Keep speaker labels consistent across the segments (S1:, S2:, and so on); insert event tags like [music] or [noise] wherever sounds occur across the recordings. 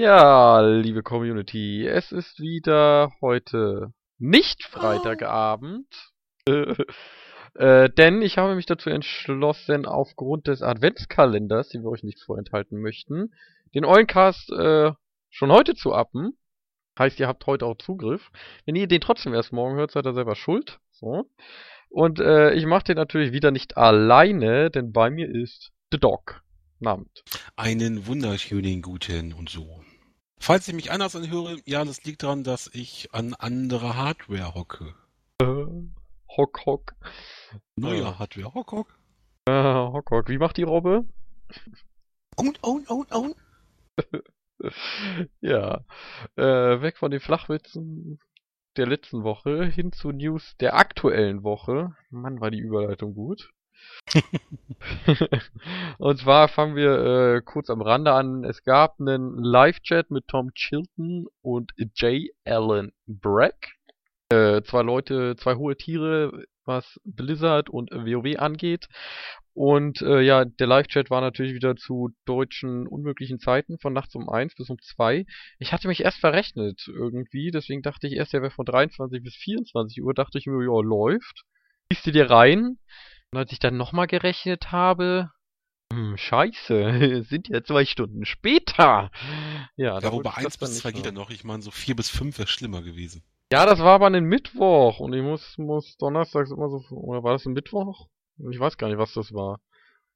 S1: Ja, liebe Community, es ist wieder heute nicht Freitagabend. [laughs] Äh, denn ich habe mich dazu entschlossen, aufgrund des Adventskalenders, den wir euch nicht vorenthalten möchten, den Eulencast äh, schon heute zu appen. Heißt, ihr habt heute auch Zugriff. Wenn ihr den trotzdem erst morgen hört, seid ihr selber schuld. So. Und äh, ich mache den natürlich wieder nicht alleine, denn bei mir ist The Dog. Namens.
S2: Einen wunderschönen guten und so. Falls ich mich anders anhöre, ja, das liegt daran, dass ich an andere Hardware hocke.
S1: Äh, hock, hock.
S2: Neue
S1: Ja.
S2: Hardware, hock, hock.
S1: Äh, hock, hock. Wie macht die Robbe?
S2: Und, und, und, und. [laughs]
S1: ja. Äh, weg von den Flachwitzen der letzten Woche hin zu News der aktuellen Woche. Mann, war die Überleitung gut. [laughs] Und zwar fangen wir äh, kurz am Rande an. Es gab einen Live-Chat mit Tom Chilton und J. Allen Brack. Äh, zwei Leute, zwei hohe Tiere, was Blizzard und WoW angeht. Und äh, ja, der Live-Chat war natürlich wieder zu deutschen unmöglichen Zeiten von nachts um 1 bis um 2. Ich hatte mich erst verrechnet irgendwie, deswegen dachte ich erst, der wäre von 23 bis 24 Uhr, dachte ich mir, ja, läuft. Liest du dir rein? Und als ich dann nochmal gerechnet habe, hm, scheiße, [laughs] sind ja zwei Stunden später. Ja,
S2: Ja, wobei
S1: ich das
S2: 1
S1: dann
S2: bis 2 geht ja
S1: machen.
S2: noch. Ich meine, so 4 bis 5 wäre schlimmer gewesen.
S1: Ja, das war aber ein Mittwoch und ich muss, muss donnerstags immer so, oder war das ein Mittwoch? Ich weiß gar nicht, was das war.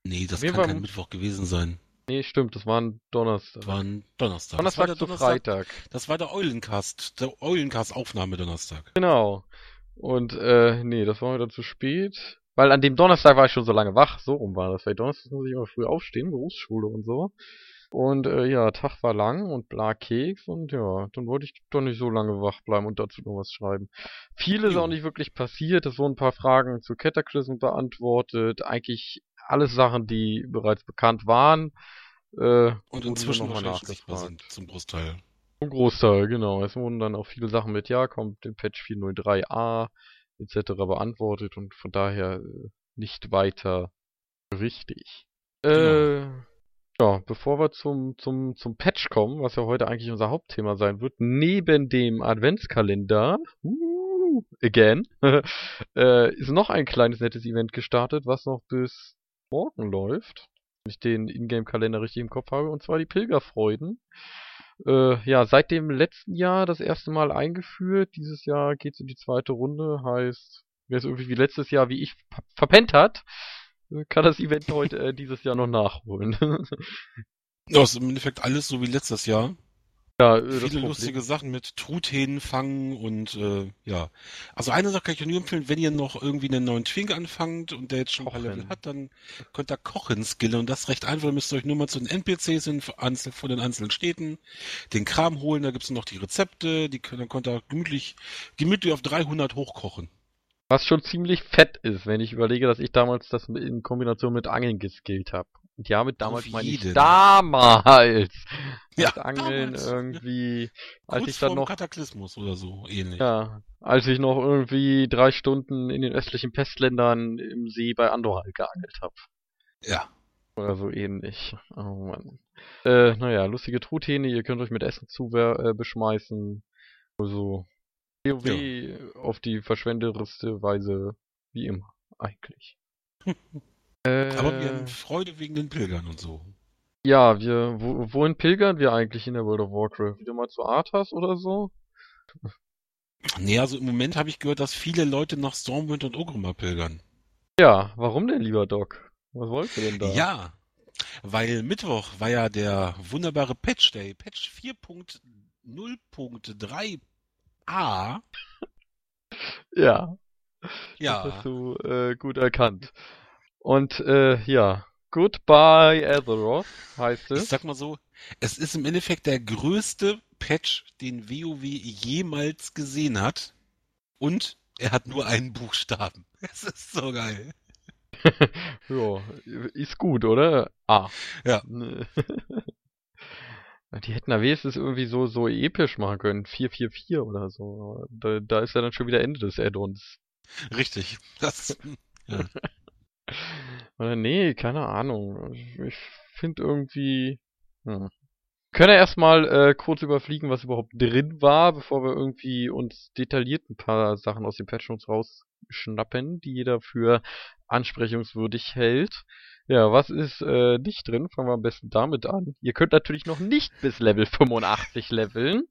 S2: Nee, das kann
S1: Fall-
S2: kein Mittwoch gewesen sein.
S1: Nee, stimmt, das war ein Donnerstag.
S2: Das war ein Donnerstag. das war
S1: Donnerstag
S2: der
S1: zu Freitag.
S2: Das war der Eulencast. Der Eulencast-Aufnahme Donnerstag.
S1: Genau. Und äh, nee, das war dann zu spät. Weil an dem Donnerstag war ich schon so lange wach. So rum war das. Weil Donnerstag muss ich immer früh aufstehen, Berufsschule und so. Und äh, ja, Tag war lang und bla Keks und ja, dann wollte ich doch nicht so lange wach bleiben und dazu noch was schreiben. Viel ist auch nicht wirklich passiert. Es wurden ein paar Fragen zu Cataclysm beantwortet. Eigentlich alles Sachen, die bereits bekannt waren. Äh,
S2: Und inzwischen
S1: nur noch mal
S2: wahrscheinlich sichtbar
S1: nachgefragt.
S2: sind, zum Großteil.
S1: Ein Großteil, genau. Es wurden dann auch viele Sachen mit Ja, kommt im Patch 403a etc. beantwortet und von daher äh, nicht weiter richtig. Äh, ja, bevor wir zum, zum, zum Patch kommen, was ja heute eigentlich unser Hauptthema sein wird, neben dem Adventskalender, uh, again, [laughs] äh, ist noch ein kleines nettes Event gestartet, was noch bis morgen läuft. Wenn ich den Ingame-Kalender richtig im Kopf habe, und zwar die Pilgerfreuden. Äh, ja, seit dem letzten Jahr das erste Mal eingeführt. Dieses Jahr geht's in die zweite Runde. Heißt, wer es irgendwie wie letztes Jahr, wie ich, ver- verpennt hat, äh, kann das Event heute äh, dieses Jahr noch nachholen. [laughs]
S2: Ja, ist im Endeffekt alles so wie letztes Jahr.
S1: Ja, äh,
S2: Viele lustige Sachen mit Truthähnen fangen und äh, ja. Also eine Sache kann ich euch nur empfehlen, wenn ihr noch irgendwie einen neuen Twink anfangt und der jetzt schon ein paar
S1: Kochen.
S2: Level hat, dann könnt ihr kochen skillen und das ist recht einfach. Ihr müsst euch nur mal zu den NPCs in, von den einzelnen Städten den Kram holen, da gibt's noch die Rezepte, die dann könnt ihr gemütlich, gemütlich auf 300 hochkochen.
S1: Was schon ziemlich fett ist, wenn ich überlege, dass ich damals das in Kombination mit Angeln geskillt habe. Und ja, mit damals meine ich damals. [laughs]
S2: Ja,
S1: Als Angeln
S2: damals.
S1: irgendwie, als
S2: Kurz
S1: ich dann noch
S2: Kataklysmus oder so ähnlich.
S1: Ja, als ich noch irgendwie drei Stunden in den östlichen Pestländern im See bei Andorra geangelt habe.
S2: Ja.
S1: Oder so ähnlich. Oh Mann. Äh, naja, lustige Truthähne, ihr könnt euch mit Essen zu äh, beschmeißen. Also, WoW auf die verschwendereste Weise, wie immer, eigentlich. [laughs] äh,
S2: Aber wir haben Freude wegen den Pilgern und so.
S1: ja, wir, wo, wohin pilgern wir eigentlich in der World of Warcraft? Wieder mal zu Arthas oder so?
S2: Nee, also im Moment habe ich gehört, dass viele Leute nach Stormwind und Ogrimmar pilgern.
S1: Ja, warum denn, lieber Doc? Was wollt ihr denn da?
S2: Ja, weil Mittwoch war ja der wunderbare Patch Day. Patch 4.0.3a.
S1: Ja, Das
S2: Ja,
S1: hast du äh, gut erkannt. Und äh, ja, Goodbye Azeroth heißt
S2: ich
S1: es.
S2: sag mal so, es ist im Endeffekt der größte Patch, den WoW jemals gesehen hat. Und er hat nur einen Buchstaben. [laughs] Es ist so geil. [laughs]
S1: ja, ist gut, oder? Ah.
S2: Ja. [laughs]
S1: Die hätten da wenigstens irgendwie so, so episch machen können. 444 oder so. Da, da ist ja dann schon wieder Ende des Add-ons.
S2: Richtig. Das, ja.
S1: Oder nee, keine Ahnung. Ich, finde irgendwie. Hm. können ja erstmal äh, kurz überfliegen, was überhaupt drin war, bevor wir irgendwie uns detailliert ein paar Sachen aus den Patch Notes rausschnappen, die jeder für ansprechungswürdig hält. Ja, was ist äh, nicht drin? Fangen wir am besten damit an. Ihr könnt natürlich noch nicht bis Level 85 leveln.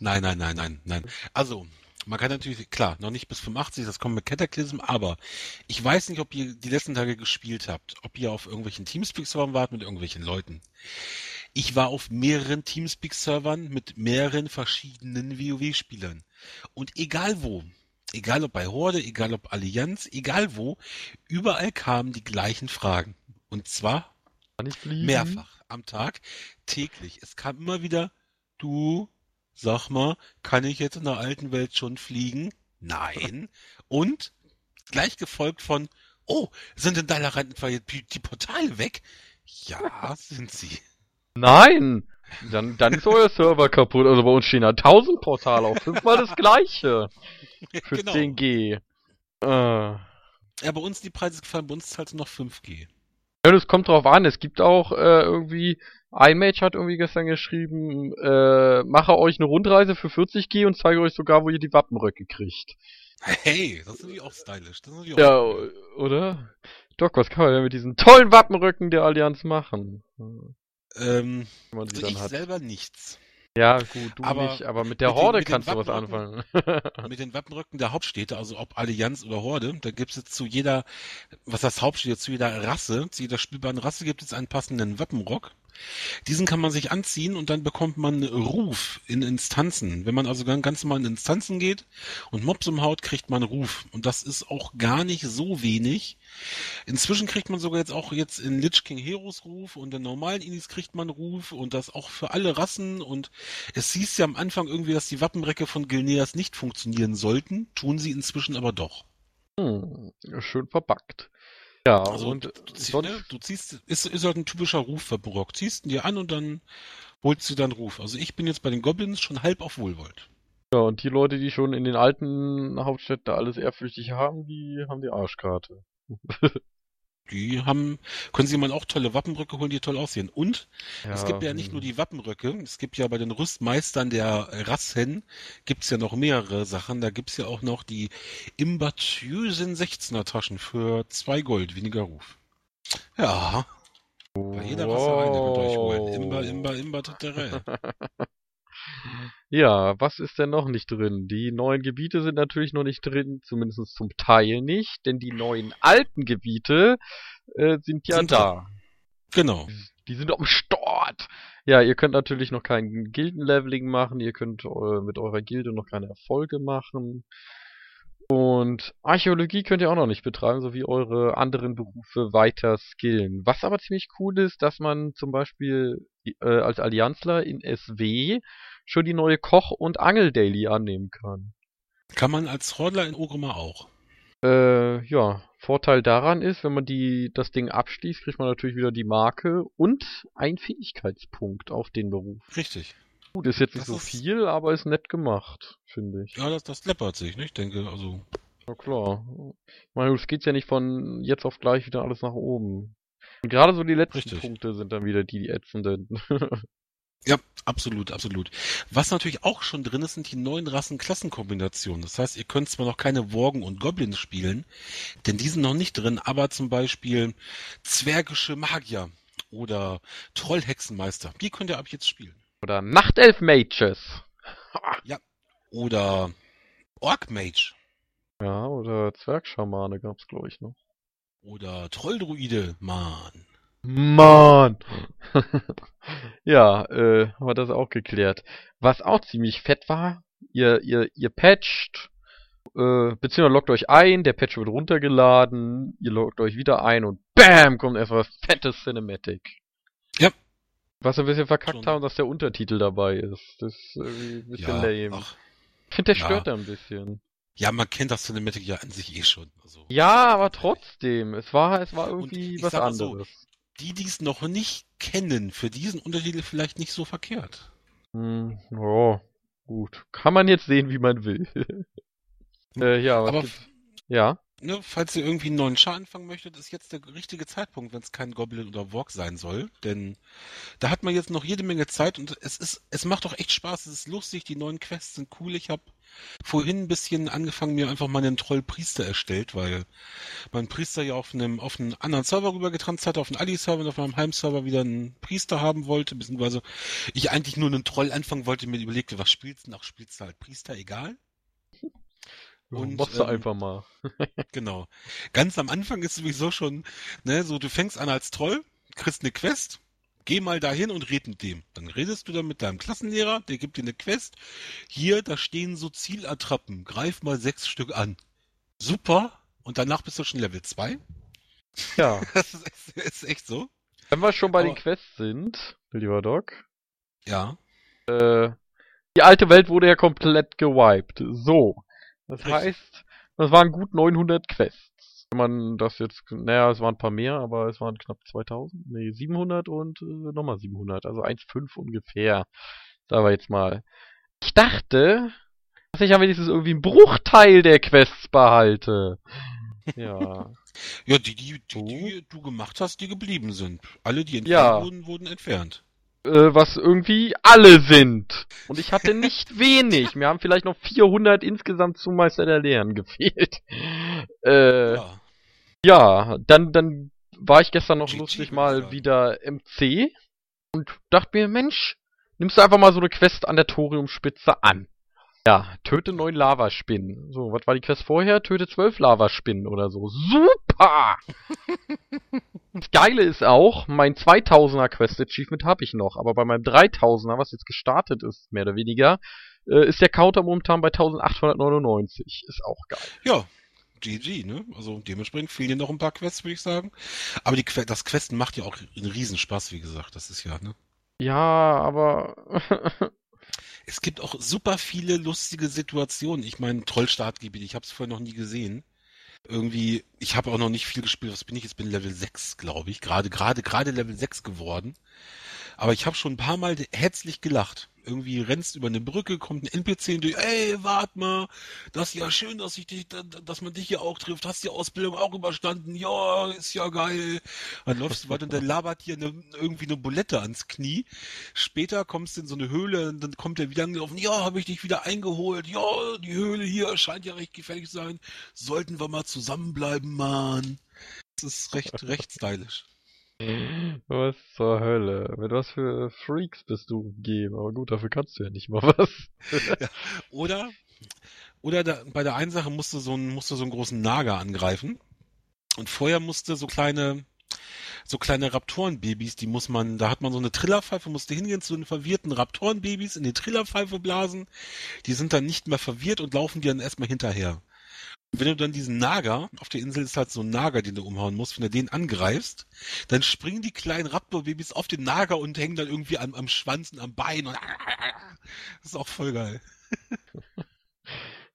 S2: Nein, nein, nein, nein, nein. Also, man kann natürlich, klar, noch nicht bis 85, das kommt mit Cataclysm, aber ich weiß nicht, ob ihr die letzten Tage gespielt habt, ob ihr auf irgendwelchen Teamspeak-Servern wart mit irgendwelchen Leuten. Ich war auf mehreren Teamspeak-Servern mit mehreren verschiedenen WoW-Spielern. Und egal wo, egal ob bei Horde, egal ob Allianz, egal wo, überall kamen die gleichen Fragen. Und zwar mehrfach am Tag, täglich. Es kam immer wieder, du, sag mal, kann ich jetzt in der alten Welt schon fliegen? Nein. Und gleich gefolgt von, oh, sind denn da die, die Portale weg? Ja, sind sie.
S1: Nein! Dann, dann ist euer Server kaputt. Also bei uns stehen da 1000 Portale auf. Fünfmal das gleiche. [laughs] Für genau. 10G.
S2: Äh. Ja, bei uns die Preise gefallen, bei uns zahlt noch 5G.
S1: Ja, das kommt drauf an. Es gibt auch äh, irgendwie, iMage hat irgendwie gestern geschrieben, äh, mache euch eine Rundreise für 40G und zeige euch sogar, wo ihr die Wappenröcke kriegt.
S2: Hey, das ist natürlich auch stylisch.
S1: Das ist auch ja, cool. oder? Doc, was kann man denn mit diesen tollen Wappenröcken der Allianz machen?
S2: Ähm, also ich hat. selber nichts.
S1: Ja, gut, du aber nicht, aber mit der mit Horde den, kannst du was anfangen. [laughs]
S2: mit den Wappenrücken der Hauptstädte, also ob Allianz oder Horde, da gibt es jetzt zu jeder, was das Hauptstädte, zu jeder Rasse, zu jeder spielbaren Rasse gibt es einen passenden Wappenrock. Diesen kann man sich anziehen und dann bekommt man Ruf in Instanzen. Wenn man also ganz normal in Instanzen geht und Mobs umhaut, kriegt man Ruf. Und das ist auch gar nicht so wenig. Inzwischen kriegt man sogar jetzt auch jetzt in Lich King Heroes Ruf und in normalen Inis kriegt man Ruf und das auch für alle Rassen und es hieß ja am Anfang irgendwie, dass die Wappenrecke von Gilneas nicht funktionieren sollten, tun sie inzwischen aber doch.
S1: Hm, schön verpackt. Ja,
S2: also und du, ziehst, ne, du ziehst, ist, ist halt ein typischer Ruf für Brock. Ziehst ihn dir an und dann holst du dann Ruf. Also ich bin jetzt bei den Goblins schon halb auf Wohlwold.
S1: Ja, und die Leute, die schon in den alten Hauptstädten alles ehrfürchtig haben, die haben die Arschkarte. [laughs]
S2: Die haben, können sie mal auch tolle Wappenröcke holen, die toll aussehen. Und ja, es gibt ja nicht nur hm. die Wappenröcke, es gibt ja bei den Rüstmeistern der Rassen, gibt's ja noch mehrere Sachen. Da gibt's ja auch noch die imbatiösen 16er Taschen für zwei Gold, weniger Ruf. Ja. Bei jeder Rasse eine könnt ihr euch holen. Imba, Imba, Imba, Taterell. [laughs] [laughs]
S1: Ja, was ist denn noch nicht drin? Die neuen Gebiete sind natürlich noch nicht drin, zumindest zum Teil nicht, denn die neuen alten Gebiete äh, sind ja sind da.
S2: Genau.
S1: Die sind am Start. Ja, ihr könnt natürlich noch kein Gildenleveling machen, ihr könnt äh, mit eurer Gilde noch keine Erfolge machen. Und Archäologie könnt ihr auch noch nicht betreiben, so wie eure anderen Berufe weiter skillen. Was aber ziemlich cool ist, dass man zum Beispiel äh, als Allianzler in SW schon die neue Koch- und Angel-Daily annehmen kann.
S2: Kann man als Hordler in Ogrimmar auch.
S1: Äh, ja. Vorteil daran ist, wenn man die, das Ding abschließt, kriegt man natürlich wieder die Marke und einen Fähigkeitspunkt auf den Beruf.
S2: Richtig.
S1: Gut, ist jetzt nicht das so viel, aber ist nett gemacht, finde ich.
S2: Ja, das, das läppert sich, ne? Ich denke, also.
S1: Ja klar. Ich meine, es geht ja nicht von jetzt auf gleich wieder alles nach oben. Und gerade so die letzten Richtig. Punkte sind dann wieder die, die ätzenden. [laughs]
S2: Ja, absolut, absolut. Was natürlich auch schon drin ist, sind die neuen Rassen-Klassenkombinationen. Das heißt, ihr könnt zwar noch keine Worgen und Goblins spielen, denn die sind noch nicht drin, aber zum Beispiel zwergische Magier oder Trollhexenmeister, die könnt ihr ab jetzt spielen.
S1: Oder Nachtelf-Mages.
S2: ja, oder Orc-Mage.
S1: Ja, oder Zwergschamane gab's, glaube ich, noch.
S2: Oder Trolldruide, Mann.
S1: Mann! [laughs] ja, äh, haben wir das auch geklärt. Was auch ziemlich fett war, ihr, ihr, ihr patcht, äh, beziehungsweise loggt euch ein, der Patch wird runtergeladen, ihr loggt euch wieder ein und BAM! kommt erstmal fettes Cinematic.
S2: Ja.
S1: Was wir ein bisschen verkackt Schon. haben, dass der Untertitel dabei ist. Das ist irgendwie ein bisschen ja, lame. Ach. Ich finde, der ja. stört da ein bisschen.
S2: Ja, man kennt das Cinematic ja an sich eh schon.
S1: Also, ja, aber trotzdem, es war, es war irgendwie was anderes. So,
S2: die, die es noch nicht kennen, für diesen Untertitel vielleicht nicht so verkehrt.
S1: Hm, oh, gut. Kann man jetzt sehen, wie man will. [laughs]
S2: äh, ja,
S1: aber ja.
S2: Ne, falls ihr irgendwie einen neuen Char anfangen möchtet, ist jetzt der richtige Zeitpunkt, wenn es kein Goblin oder Walk sein soll. Denn da hat man jetzt noch jede Menge Zeit und es ist, es macht doch echt Spaß, es ist lustig, die neuen Quests sind cool. Ich habe vorhin ein bisschen angefangen, mir einfach mal einen Trollpriester erstellt, weil mein Priester ja auf einem, auf einen anderen Server rübergetranst hatte, auf einen Ali-Server und auf meinem Heimserver wieder einen Priester haben wollte, beziehungsweise ich eigentlich nur einen Troll anfangen wollte, mir überlegte, was spielst du? Ach, spielst du halt Priester, egal.
S1: Und, Machst du
S2: ähm,
S1: einfach mal. [laughs]
S2: Genau. Ganz am Anfang ist sowieso schon, ne, so du fängst an als Troll, kriegst eine Quest, geh mal dahin und red mit dem. Dann redest du dann mit deinem Klassenlehrer, der gibt dir eine Quest. Hier, da stehen so Zielattrappen, greif mal sechs Stück an. Super. Und danach bist du schon Level 2.
S1: Ja. [laughs]
S2: Das ist, echt- ist echt so.
S1: Wenn wir schon bei den
S2: Aber-
S1: Quests sind, lieber Doc,
S2: Ja.
S1: äh, die alte Welt wurde ja komplett gewiped. So. Das
S2: Richtig.
S1: heißt, das waren gut 900 Quests. Wenn man das jetzt, naja, es waren ein paar mehr, aber es waren knapp 2000, nee, 700 und äh, nochmal 700, also 1,5 ungefähr. Sagen wir jetzt mal. Ich dachte, dass ich ja wenigstens irgendwie einen Bruchteil der Quests behalte. [laughs] Ja.
S2: Ja, die, die, die, die du gemacht hast, die geblieben sind. Alle, die entfernt
S1: Ja.
S2: wurden, wurden entfernt.
S1: Äh, was irgendwie alle sind. Und ich hatte nicht [laughs] wenig. Mir haben vielleicht noch 400 insgesamt zum Meister der Lehren [laughs] gefehlt. Äh, ja.
S2: Ja.
S1: dann, dann war ich gestern noch
S2: GG,
S1: lustig mal wieder MC und dachte mir, Mensch, nimmst du einfach mal so eine Quest an der Thoriumspitze an. Ja, töte neun Lavaspinnen. So, was war die Quest vorher? Töte zwölf Lavaspinnen oder so. Super! [laughs] Das Geile ist auch, mein 2000er Quest Achievement habe ich noch, aber bei meinem 3000er, was jetzt gestartet ist, mehr oder weniger, äh, ist der Counter momentan bei 1899. Ist auch geil.
S2: Ja, GG, ne? Also dementsprechend fehlen dir noch ein paar Quests, würde ich sagen. Aber die, das Questen macht ja auch einen Riesenspaß, wie gesagt. Das ist ja, ne?
S1: Ja, aber [laughs]
S2: Es gibt auch super viele lustige Situationen. Ich meine, Trollstartgebiet, ich habe es vorher noch nie gesehen. Irgendwie, ich habe auch noch nicht viel gespielt. Was bin ich? Jetzt bin Level 6, glaube ich. Gerade, gerade, gerade Level 6 geworden. Aber ich habe schon ein paar Mal herzlich gelacht. Irgendwie rennst über eine Brücke, kommt ein NPC und du, ey, wart mal, das ist ja schön, dass ich dich, dass man dich hier auch trifft. Hast die Ausbildung auch überstanden? Ja, ist ja geil. Dann läufst du weiter und dann labert dir eine, irgendwie eine Bulette ans Knie. Später kommst du in so eine Höhle und dann kommt er wieder angelaufen. Ja, habe ich dich wieder eingeholt. Ja, die Höhle hier scheint ja recht gefährlich zu sein. Sollten wir mal zusammenbleiben, Mann. Das ist recht, recht stylisch.
S1: Was zur Hölle? Mit was für Freaks bist du umgeben? Aber gut, dafür kannst du ja nicht mal was.
S2: Oder, oder da, bei der einen Sache musst du so einen, musst du so einen großen Nager angreifen. Und vorher musste so kleine, so kleine Raptorenbabys, die muss man, da hat man so eine Trillerpfeife, musste hingehen zu den verwirrten Raptorenbabys, in die Trillerpfeife blasen. Die sind dann nicht mehr verwirrt und laufen dir dann erstmal hinterher. Wenn du dann diesen Nager, auf der Insel ist halt so ein Nager, den du umhauen musst, wenn du den angreifst, dann springen die kleinen Raptorbabys auf den Nager und hängen dann irgendwie am, am Schwanz und am Bein und das [laughs] ist auch voll geil.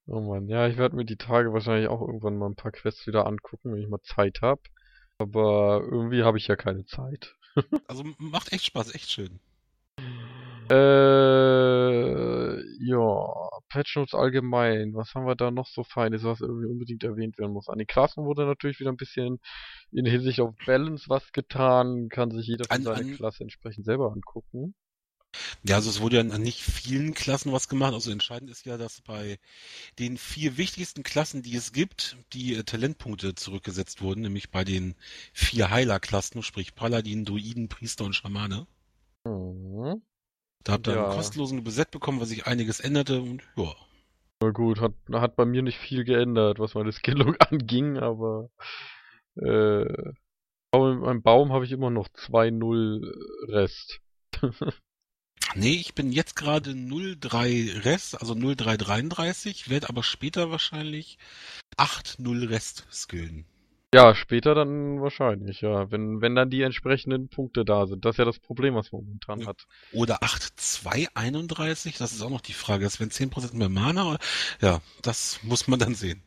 S1: Oh Mann, ja, ich werde mir die Tage wahrscheinlich auch irgendwann mal ein paar Quests wieder angucken, wenn ich mal Zeit habe. Aber irgendwie habe ich ja keine Zeit. [laughs]
S2: Also macht echt Spaß, echt schön.
S1: Äh, ja, Patch Notes allgemein. Was haben wir da noch so Feines, was irgendwie unbedingt erwähnt werden muss? An den Klassen wurde natürlich wieder ein bisschen in Hinsicht auf Balance was getan. Kann sich jeder für
S2: An-
S1: seine
S2: an-
S1: Klasse entsprechend selber angucken.
S2: Ja, also es wurde ja an nicht vielen Klassen was gemacht. Also entscheidend ist ja, dass bei den vier wichtigsten Klassen, die es gibt, die äh, Talentpunkte zurückgesetzt wurden, nämlich bei den vier Heiler-Klassen, sprich Paladin, Druiden, Priester und Schamane.
S1: Mhm.
S2: Da habt ihr
S1: Ja.
S2: einen kostenlosen Beset bekommen, was sich einiges änderte und ja.
S1: Na gut, hat, hat bei mir nicht viel geändert, was meine [laughs] Skillung anging, aber äh, aber mit meinem Baum habe ich immer noch 2-0 Rest. [laughs]
S2: Nee, ich bin jetzt gerade 0,3 Rest, also 0,333, werde aber später wahrscheinlich 8,0 Rest skillen.
S1: Ja, später dann wahrscheinlich, ja. Wenn, wenn dann die entsprechenden Punkte da sind. Das ist ja das Problem, was man momentan
S2: Ja.
S1: hat.
S2: Oder 8,231, das ist auch noch die Frage. Das wären 10% mehr Mana. Ja, das muss man dann sehen.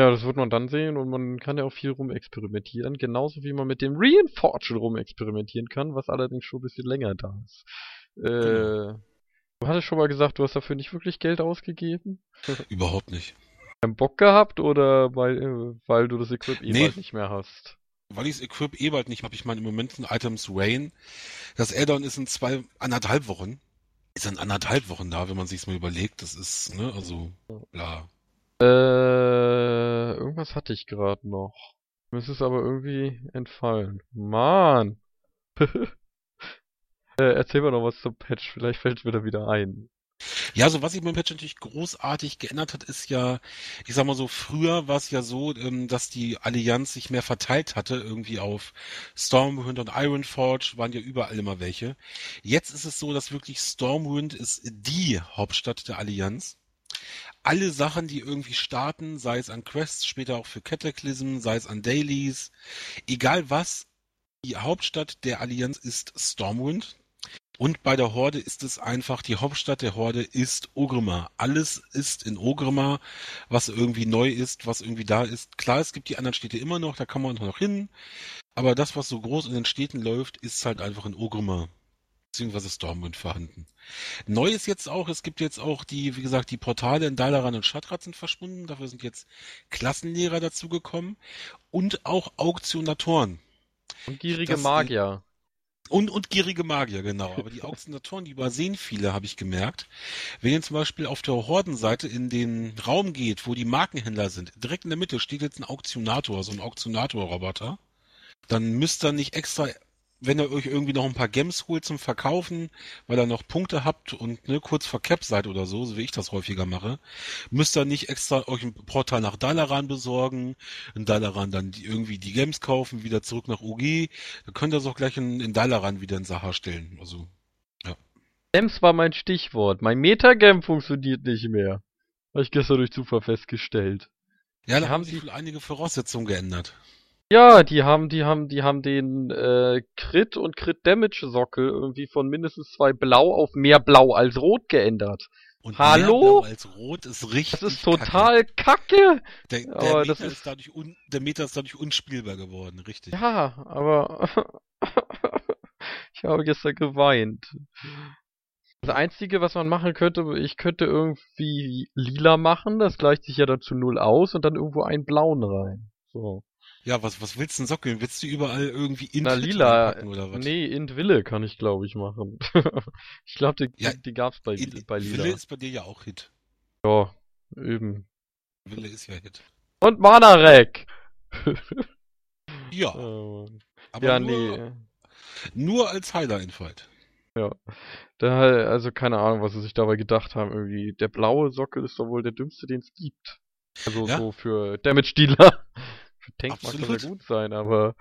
S1: Ja, das wird man dann sehen und man kann ja auch viel rumexperimentieren. Genauso wie man mit dem Reinfortune rumexperimentieren kann, was allerdings schon ein bisschen länger da ist. Äh,
S2: Genau.
S1: du hattest schon mal gesagt, du hast dafür nicht wirklich Geld ausgegeben.
S2: Überhaupt nicht.
S1: Keinen Bock gehabt oder weil, äh, weil du das Equip eh
S2: Nee.
S1: bald nicht mehr hast?
S2: Weil ich das Equip eh bald nicht habe, ich meine im Moment sind Items Rain. Das Addon ist in zwei, anderthalb Wochen. Ist in anderthalb Wochen da, wenn man sich's mal überlegt. Das ist, ne, also, bla.
S1: Äh, irgendwas hatte ich gerade noch. Mir ist es aber irgendwie entfallen. Mann! [laughs] äh, erzähl mal noch was zum Patch, vielleicht fällt mir da wieder ein.
S2: Ja, so was sich mit dem Patch natürlich großartig geändert hat, ist ja, ich sag mal so, früher war es ja so, ähm, dass die Allianz sich mehr verteilt hatte, irgendwie auf Stormwind und Ironforge waren ja überall immer welche. Jetzt ist es so, dass wirklich Stormwind ist die Hauptstadt der Allianz. Alle Sachen, die irgendwie starten, sei es an Quests, später auch für Cataclysm, sei es an Dailies, egal was, die Hauptstadt der Allianz ist Stormwind. Und bei der Horde ist es einfach, die Hauptstadt der Horde ist Orgrimmar. Alles ist in Orgrimmar, was irgendwie neu ist, was irgendwie da ist. Klar, es gibt die anderen Städte immer noch, da kann man noch hin. Aber das, was so groß in den Städten läuft, ist halt einfach in Orgrimmar. Beziehungsweise Stormwind vorhanden. Neu ist jetzt auch, es gibt jetzt auch die, wie gesagt, die Portale in Dalaran und Shatrat sind verschwunden. Dafür sind jetzt Klassenlehrer dazugekommen. Und auch Auktionatoren.
S1: Und gierige
S2: Das,
S1: Magier.
S2: Und, und gierige Magier, genau. Aber die Auktionatoren, die übersehen viele, habe ich gemerkt. Wenn ihr zum Beispiel auf der Hordenseite in den Raum geht, wo die Markenhändler sind, direkt in der Mitte steht jetzt ein Auktionator, so ein Auktionator-Roboter. Dann müsst ihr nicht extra, wenn ihr euch irgendwie noch ein paar Gems holt zum Verkaufen, weil ihr noch Punkte habt und ne, kurz vor Cap seid oder so, so wie ich das häufiger mache, müsst ihr nicht extra euch ein Portal nach Dalaran besorgen, in Dalaran dann die, irgendwie die Gems kaufen, wieder zurück nach UG, dann könnt ihr es auch gleich in, in Dalaran wieder in Sahar stellen. Also,
S1: Gems war mein Stichwort. Mein Metagame funktioniert nicht mehr. Habe ich gestern durch Zufall festgestellt.
S2: ja, da haben sich wohl einige Voraussetzungen geändert.
S1: Ja, die haben, die haben, die haben den äh, Crit und Crit Damage Sockel irgendwie von mindestens zwei Blau auf mehr Blau als Rot geändert.
S2: Und
S1: Hallo?
S2: mehr Blau als Rot ist richtig.
S1: Das ist
S2: kacke.
S1: total kacke.
S2: Der, der,
S1: aber
S2: Meter
S1: das
S2: ist
S1: ist-
S2: dadurch un, der Meter ist dadurch unspielbar geworden, richtig.
S1: Ja, aber [laughs] ich habe gestern geweint. Das Einzige, was man machen könnte, ich könnte irgendwie lila machen, das gleicht sich ja dann zu null aus und dann irgendwo einen blauen rein. So.
S2: Ja, was, was willst du denn sockeln? Willst du überall irgendwie in
S1: Na, lila,
S2: oder was?
S1: nee, in Wille kann ich glaube ich machen. [laughs] ich glaube, die,
S2: Ja,
S1: die, gab's bei,
S2: In,
S1: bei lila.
S2: Wille ist bei dir ja auch Hit.
S1: Ja, eben.
S2: Wille ist ja Hit.
S1: Und Manarek!
S2: Ja, [laughs]
S1: Oh,
S2: aber
S1: ja,
S2: nur,
S1: nee.
S2: nur als Heiler-Infight.
S1: Da, also keine Ahnung, was sie sich dabei gedacht haben. Irgendwie, der blaue Sockel ist doch wohl der dümmste, den es gibt. Also
S2: Ja.
S1: so für Damage-Dealer. Tank mag das
S2: Absolut.
S1: ja gut sein, aber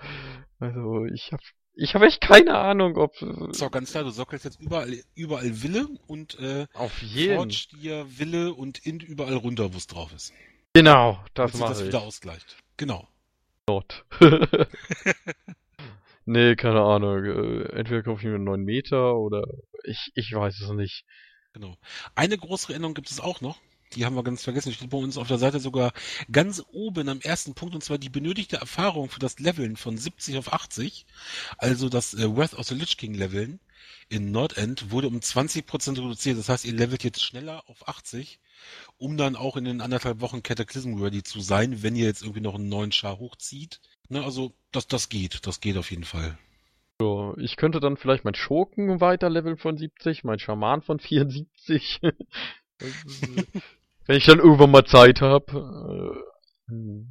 S1: also ich hab ich hab echt keine Ahnung, ob
S2: Ist auch ganz klar, du sockelst jetzt überall, überall Wille und äh,
S1: auf jeden.
S2: forge dir Wille und Int überall runter, wo es drauf ist.
S1: Genau, das mache
S2: das
S1: ich.
S2: wieder ausgleicht. Genau.
S1: Not. [laughs] nee, keine Ahnung. Äh, Entweder kaufe ich mir einen neuen Meter oder ich, ich weiß es nicht.
S2: Genau. Eine große Änderung gibt es auch noch. Die haben wir ganz vergessen. Steht bei uns auf der Seite sogar ganz oben am ersten Punkt, und zwar die benötigte Erfahrung für das Leveln von 70 auf 80. Also das äh, Wrath of the Lich King Leveln in Nordend wurde um 20% reduziert. Das heißt, ihr levelt jetzt schneller auf 80, um dann auch in den anderthalb Wochen Cataclysm ready zu sein, wenn ihr jetzt irgendwie noch einen neuen Char hochzieht. Ne, also das, das geht. Das geht auf jeden Fall.
S1: So, ich könnte dann vielleicht mein Schurken weiterleveln von 70, mein Schaman von 74. [laughs] [laughs] Wenn ich dann irgendwann mal Zeit habe. Äh.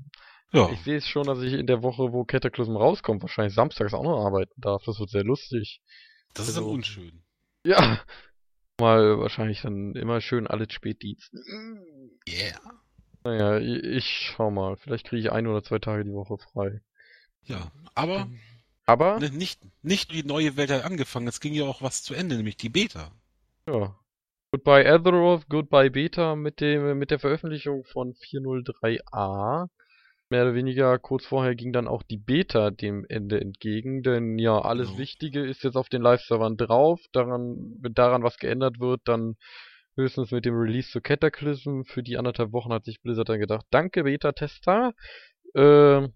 S2: Ja.
S1: ich sehe es schon, dass ich in der Woche, wo Cataclysm rauskommt, wahrscheinlich samstags auch noch arbeiten darf. Das wird sehr lustig.
S2: Das ist dann
S1: also-
S2: unschön.
S1: Ja. Mal wahrscheinlich dann immer schön alles Spätdienst.
S2: Yeah.
S1: Naja, ich, ich schau mal. Vielleicht kriege ich ein oder zwei Tage die Woche frei.
S2: Ja. Aber
S1: Aber,
S2: Ne, nicht, nicht die neue Welt hat angefangen, es ging ja auch was zu Ende, nämlich die Beta.
S1: ja. Goodbye Azeroth, Goodbye Beta mit dem, mit der Veröffentlichung von 403a. Mehr oder weniger kurz vorher ging dann auch die Beta dem Ende entgegen, denn ja, alles
S2: Genau.
S1: Wichtige ist jetzt auf den Live-Servern drauf. Daran, wenn daran was geändert wird, dann höchstens mit dem Release zu Cataclysm. Für die anderthalb Wochen hat sich Blizzard dann gedacht, danke Beta-Tester, äh,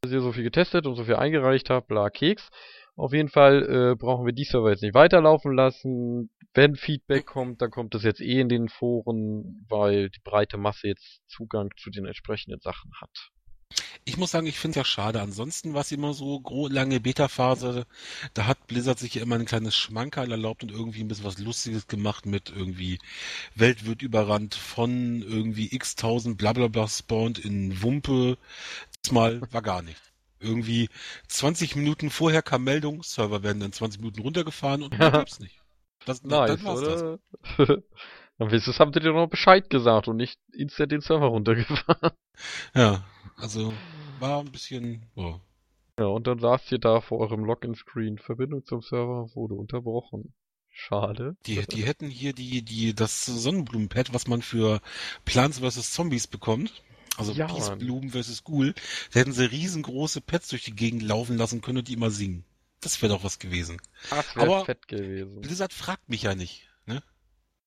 S1: dass ihr so viel getestet und so viel eingereicht habt, bla Keks. Auf jeden Fall äh, brauchen wir die Server jetzt nicht weiterlaufen lassen. Wenn Feedback kommt, dann kommt das jetzt eh in den Foren, weil die breite Masse jetzt Zugang zu den entsprechenden Sachen hat.
S2: Ich muss sagen, ich finde es ja schade. Ansonsten war es immer so lange Beta-Phase. Da hat Blizzard sich ja immer ein kleines Schmankerl erlaubt und irgendwie ein bisschen was Lustiges gemacht mit irgendwie Welt wird überrannt von irgendwie x tausend blablabla spawnt in Wumpe. Diesmal war gar nicht. Irgendwie 20 Minuten vorher kam Meldung, Server werden dann 20 Minuten runtergefahren und [laughs] mehr gibt's nicht. Das,
S1: Nice,
S2: dann war's das. [laughs]
S1: oder? Dann wenigstens haben sie dir noch Bescheid gesagt und nicht instant den Server runtergefahren.
S2: Ja, also war ein bisschen, oh.
S1: Ja, und dann saßt ihr da vor eurem Login-Screen. Verbindung zum Server wurde unterbrochen. Schade.
S2: Die, die hätten hier die, die, das Sonnenblumenpad, was man für Plants vs. Zombies bekommt. Also
S1: Ja.
S2: Blumen vs. Ghoul. Da hätten sie riesengroße Pads durch die Gegend laufen lassen können und die immer singen. Das wäre doch was gewesen.
S1: Das wäre
S2: Aber-
S1: fett gewesen.
S2: Blizzard fragt mich ja nicht. Ne?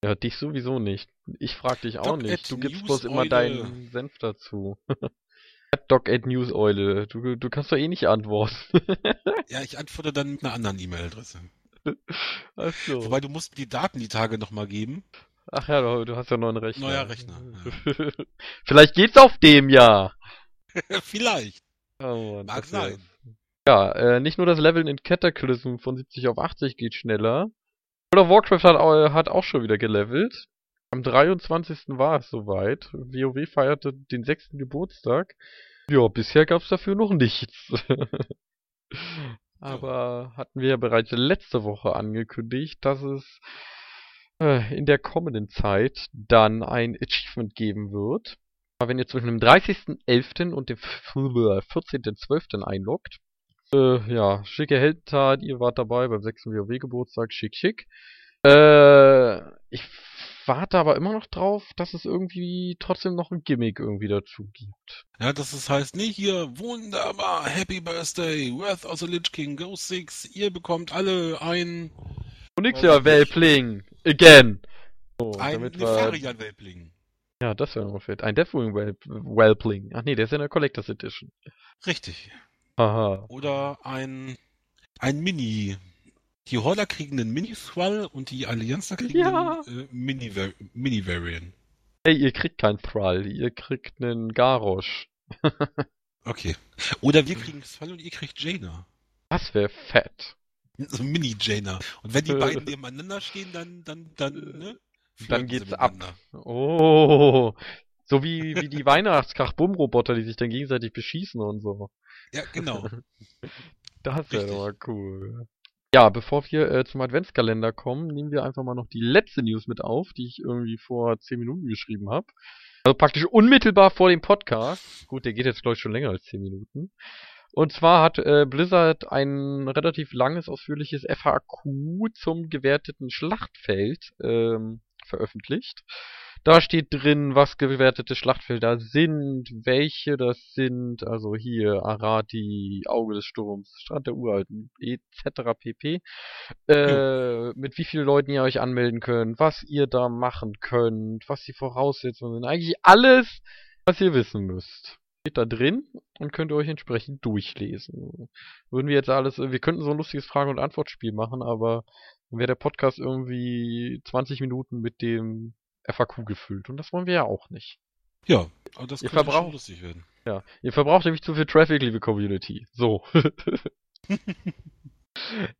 S1: Ja, dich sowieso nicht. Ich frag dich auch
S2: Doc
S1: nicht. Du gibst bloß immer deinen Senf dazu. [laughs] Doc at News Eule. Du, du kannst doch eh nicht antworten. [laughs]
S2: Ja, ich antworte dann mit einer anderen E-Mail-Adresse.
S1: Ach so.
S2: Wobei du musst mir die Daten die Tage nochmal geben.
S1: Ach ja, du, du hast ja noch einen Rechner.
S2: Neuer Rechner, [laughs]
S1: Vielleicht geht's auf dem ja. [laughs]
S2: Vielleicht.
S1: Oh Mann,
S2: Mag sein.
S1: Ja, äh, nicht nur das Leveln in Cataclysm von 70 auf 80 geht schneller. World of Warcraft hat, au- hat auch schon wieder gelevelt. Am 23. war es soweit. WoW feierte den 6. Geburtstag. Ja, bisher gab's dafür noch nichts. [laughs] Aber hatten wir ja bereits letzte Woche angekündigt, dass es äh, in der kommenden Zeit dann ein Achievement geben wird. Aber wenn ihr zwischen dem 30.11. und dem 14.12. einloggt, äh, ja, schicke Heldentat, ihr wart dabei beim 6. WoW-Geburtstag, schick, schick. Äh, ich warte aber immer noch drauf, dass es irgendwie trotzdem noch ein Gimmick irgendwie dazu gibt.
S2: Ja, das ist, heißt nicht hier, wunderbar, Happy Birthday, Wrath of the Lich King, Go Six, ihr bekommt alle ein,
S1: Und nix ja? Welpling, again. So,
S2: ein
S1: damit wir,
S2: Nefarian-Welpling.
S1: ja, das wäre noch fett. Ein Deathwing Welp Welpling. Ach nee, der ist in der Collectors Edition.
S2: Richtig.
S1: Haha.
S2: Oder ein, ein Mini. Die Horder kriegen einen Mini-Thrall und die Allianzer kriegen
S1: Ja.
S2: einen äh, Mini-Va- Mini-Variant.
S1: Hey, ihr kriegt keinen Thrall, ihr kriegt einen Garrosh. [laughs]
S2: Okay. Oder wir kriegen Thrall und ihr kriegt Jaina.
S1: Das wäre fett. [laughs]
S2: So Mini-Jaina. Und wenn die beiden nebeneinander stehen, dann, dann, dann, ne?
S1: Dann geht's ab. Oh, so wie, [laughs] wie die Weihnachtskrach-Bumm-Roboter, die sich dann gegenseitig beschießen und so.
S2: Ja, genau. [laughs]
S1: Das wäre mal cool. Ja, bevor wir äh, zum Adventskalender kommen, nehmen wir einfach mal noch die letzte News mit auf, die ich irgendwie vor 10 Minuten geschrieben habe. Also praktisch unmittelbar vor dem Podcast. Gut, der geht jetzt glaube ich schon länger als 10 Minuten. Und zwar hat äh, Blizzard ein relativ langes, ausführliches FAQ zum gewerteten Schlachtfeld ähm, veröffentlicht. Da steht drin, was gewertete Schlachtfelder sind, welche das sind, also hier Arati, Auge des Sturms, Strand der Uralten, etc. pp. Äh, mit wie vielen Leuten ihr euch anmelden könnt, was ihr da machen könnt, was die Voraussetzungen sind, eigentlich alles, was ihr wissen müsst. Steht da drin und könnt ihr euch entsprechend durchlesen. Würden wir jetzt alles, wir könnten so ein lustiges Frage- und Antwortspiel machen, aber dann wäre der Podcast irgendwie 20 Minuten mit dem FAQ gefüllt und das wollen wir ja auch nicht.
S2: Ja, aber das
S1: Ihr
S2: könnte schon lustig werden.
S1: Ja, ihr verbraucht nämlich zu viel Traffic, liebe Community. So. [laughs]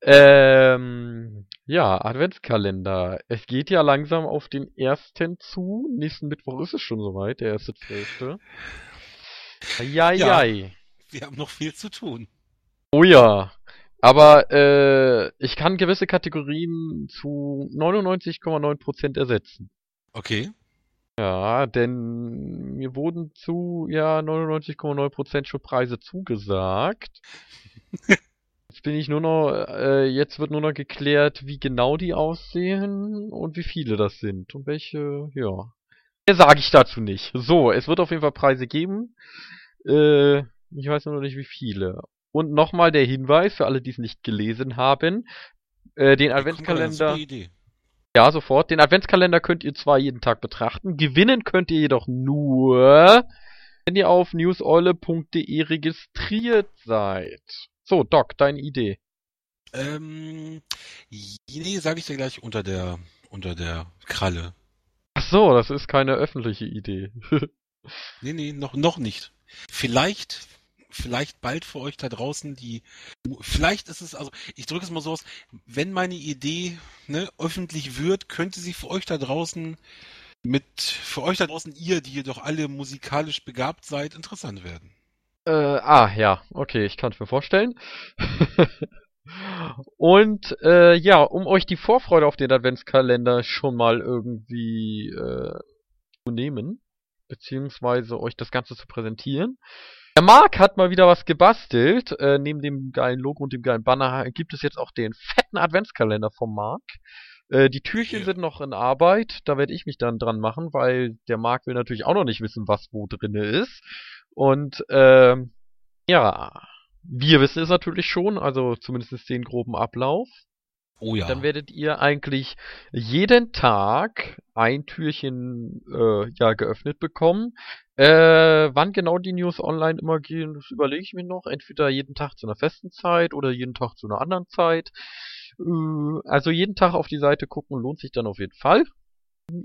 S1: ähm, ja, Adventskalender. Es geht ja langsam auf den ersten zu. Nächsten Mittwoch ist es schon soweit, der erste Zwölfte.
S2: Ja.
S1: Jai.
S2: Wir haben noch viel zu tun.
S1: Oh ja. Aber äh, ich kann gewisse Kategorien zu 99,9% ersetzen.
S2: Okay.
S1: Ja, denn mir wurden zu ja 99,9% schon Preise zugesagt. [laughs] Jetzt bin ich nur noch, äh, jetzt wird nur noch geklärt, wie genau die aussehen und wie viele das sind und welche, ja. Mehr sage ich dazu nicht. So, es wird auf jeden Fall Preise geben. Äh, ich weiß nur noch nicht, wie viele. Und nochmal der Hinweis für alle, die es nicht gelesen haben. Äh, den Adventskalender. Ja, sofort. Den Adventskalender könnt ihr zwar jeden Tag betrachten, gewinnen könnt ihr jedoch nur, wenn ihr auf newseule.de registriert seid. So, Doc, deine Idee.
S2: Ähm, nee, sage ich dir gleich unter der unter der Kralle.
S1: Ach so, das ist keine öffentliche Idee. [laughs]
S2: nee, nee, noch noch nicht. Vielleicht vielleicht bald für euch da draußen die vielleicht ist es also ich drücke es mal so aus, wenn meine Idee ne, öffentlich wird, könnte sie für euch da draußen mit für euch da draußen ihr, die ihr doch alle musikalisch begabt seid, interessant werden.
S1: Äh, ah, ja, okay, ich kann es mir vorstellen. [laughs] Und äh, ja, um euch die Vorfreude auf den Adventskalender schon mal irgendwie äh, zu nehmen, beziehungsweise euch das Ganze zu präsentieren. Der Marc hat mal wieder was gebastelt. Äh, neben dem geilen Logo und dem geilen Banner gibt es jetzt auch den fetten Adventskalender vom Marc. Äh, die Türchen
S2: Ja.
S1: sind noch in Arbeit. Da werde ich mich dann dran machen, weil der Marc will natürlich auch noch nicht wissen, was wo drinne ist. Und ähm, ja, wir wissen es natürlich schon, also zumindest den groben Ablauf.
S2: Oh ja.
S1: Dann werdet ihr eigentlich jeden Tag ein Türchen äh, ja geöffnet bekommen. Äh, wann genau die News online immer gehen, das überlege ich mir noch. Entweder jeden Tag zu einer festen Zeit oder jeden Tag zu einer anderen Zeit. Äh, also jeden Tag auf die Seite gucken lohnt sich dann auf jeden Fall.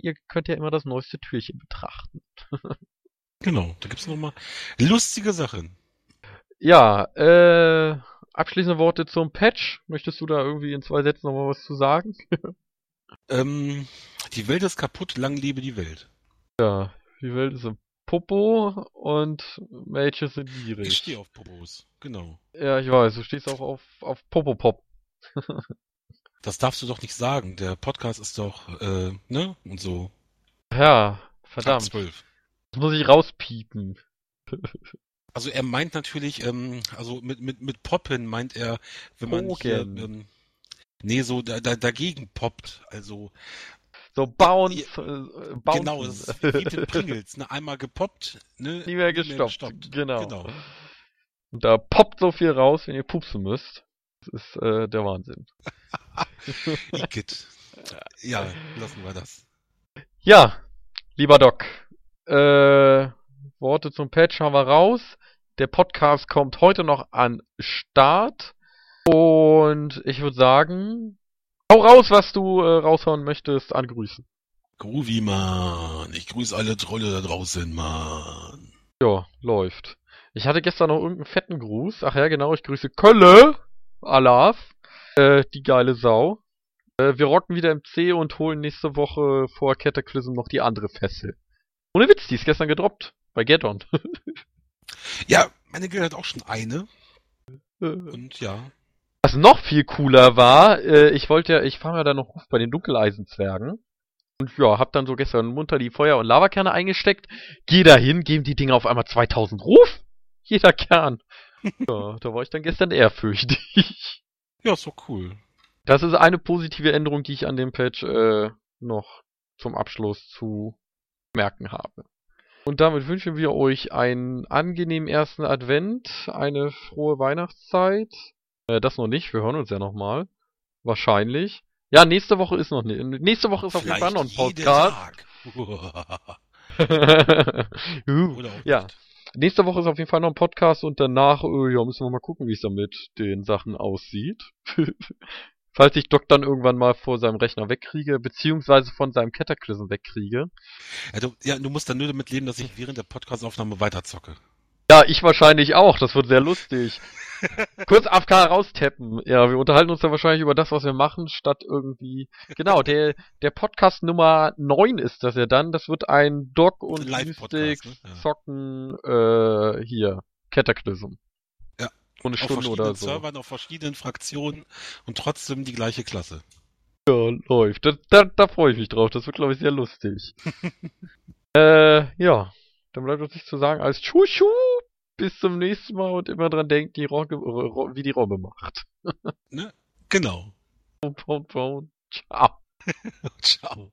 S1: Ihr könnt ja immer das neueste Türchen betrachten. [laughs]
S2: genau, da gibt's noch mal lustige Sachen.
S1: Ja, äh, abschließende Worte zum Patch. Möchtest du da irgendwie in zwei Sätzen nochmal was zu sagen? [laughs]
S2: Ähm, die Welt ist kaputt, lang lebe die Welt.
S1: Ja, die Welt ist ein Popo und Mädchen sind gierig.
S2: Ich stehe auf Popos, genau.
S1: Ja, ich weiß, du stehst auch auf, auf Popopop. [laughs]
S2: Das darfst du doch nicht sagen. Der Podcast ist doch, äh, ne? Und so.
S1: Ja, verdammt.
S2: 12.
S1: Das muss ich rauspiepen. [laughs]
S2: Also er meint natürlich, ähm, also mit, mit, mit Poppen meint er, wenn man hier,
S1: Pogen.
S2: ähm, nee, so da, da, dagegen poppt. Also
S1: So bounce, äh, bounce.
S2: genau, das ist wie den [laughs] Pringles, ne? Einmal gepoppt, ne?
S1: Nie mehr
S2: nie
S1: gestoppt. Genau.
S2: genau.
S1: Und da poppt so viel raus, wenn ihr pupsen müsst. Das ist äh, der Wahnsinn. [laughs]
S2: Igitt. Ja, lassen wir das.
S1: Ja, lieber Doc. Äh, Worte zum Patch haben wir raus. Der Podcast kommt heute noch an Start. Und ich würde sagen, hau raus, was du äh, raushauen möchtest, an Grüßen.
S2: Groovy, Mann. Ich grüße alle Trolle da draußen, Mann.
S1: Ja, läuft. Ich hatte gestern noch irgendeinen fetten Gruß. Ach ja, genau, ich grüße Kölle, Alaf, äh, die geile Sau. Äh, wir rocken wieder im C und holen nächste Woche vor Cataclysm noch die andere Fessel. Ohne Witz, die ist gestern gedroppt. Bei Geddon. [laughs]
S2: Ja, meine Girl hat auch schon eine. Und ja.
S1: Was noch viel cooler war, äh, ich wollte ja, ich fahre ja dann noch Ruf bei den Dunkeleisenzwergen. Und ja, hab dann so gestern munter die Feuer- und Lavakerne eingesteckt. Geh da hin, geben die Dinger auf einmal 2000 Ruf. Jeder Kern. [laughs] ja, da war ich dann gestern ehrfürchtig.
S2: Ja, ist doch cool.
S1: Das ist eine positive Änderung, die ich an dem Patch äh, noch zum Abschluss zu merken habe. Und damit wünschen wir euch einen angenehmen ersten Advent, eine frohe Weihnachtszeit. Äh, das noch nicht, wir hören uns ja nochmal. Wahrscheinlich. Ja, nächste Woche ist noch nicht. Nächste Woche ist auf jeden Fall noch ein Podcast. [laughs] Ja, nächste Woche ist auf jeden Fall noch ein Podcast und danach, äh, ja, müssen wir mal gucken, wie es dann mit den Sachen aussieht. [laughs] Falls ich Doc dann irgendwann mal vor seinem Rechner wegkriege, beziehungsweise von seinem Cataclysm wegkriege.
S2: Ja du, ja, du musst dann nur damit leben, dass ich während der Podcastaufnahme weiterzocke.
S1: Ja, ich wahrscheinlich auch, das wird sehr lustig. [laughs] Kurz AFK raustappen. Ja, wir unterhalten uns dann wahrscheinlich über das, was wir machen, statt irgendwie. Genau, der, der Podcast Nummer 9 ist das ja dann. Das wird ein Doc und Mystics
S2: ne? Ja.
S1: zocken, äh, hier, Cataclysm. Eine
S2: Auf
S1: Stunde
S2: verschiedenen
S1: oder so.
S2: Servern, auf verschiedenen Fraktionen und trotzdem die gleiche Klasse.
S1: Ja, läuft. Da, da, da freue ich mich drauf. Das wird, glaube ich, sehr lustig. [laughs] äh, ja. Dann bleibt uns nicht zu sagen als Tschuschu. Bis zum nächsten Mal und immer dran denkt, die Robbe, Ro- wie die Robbe macht. [laughs]
S2: Genau.
S1: Pound, pound, pound. Ciao. [laughs]
S2: Ciao.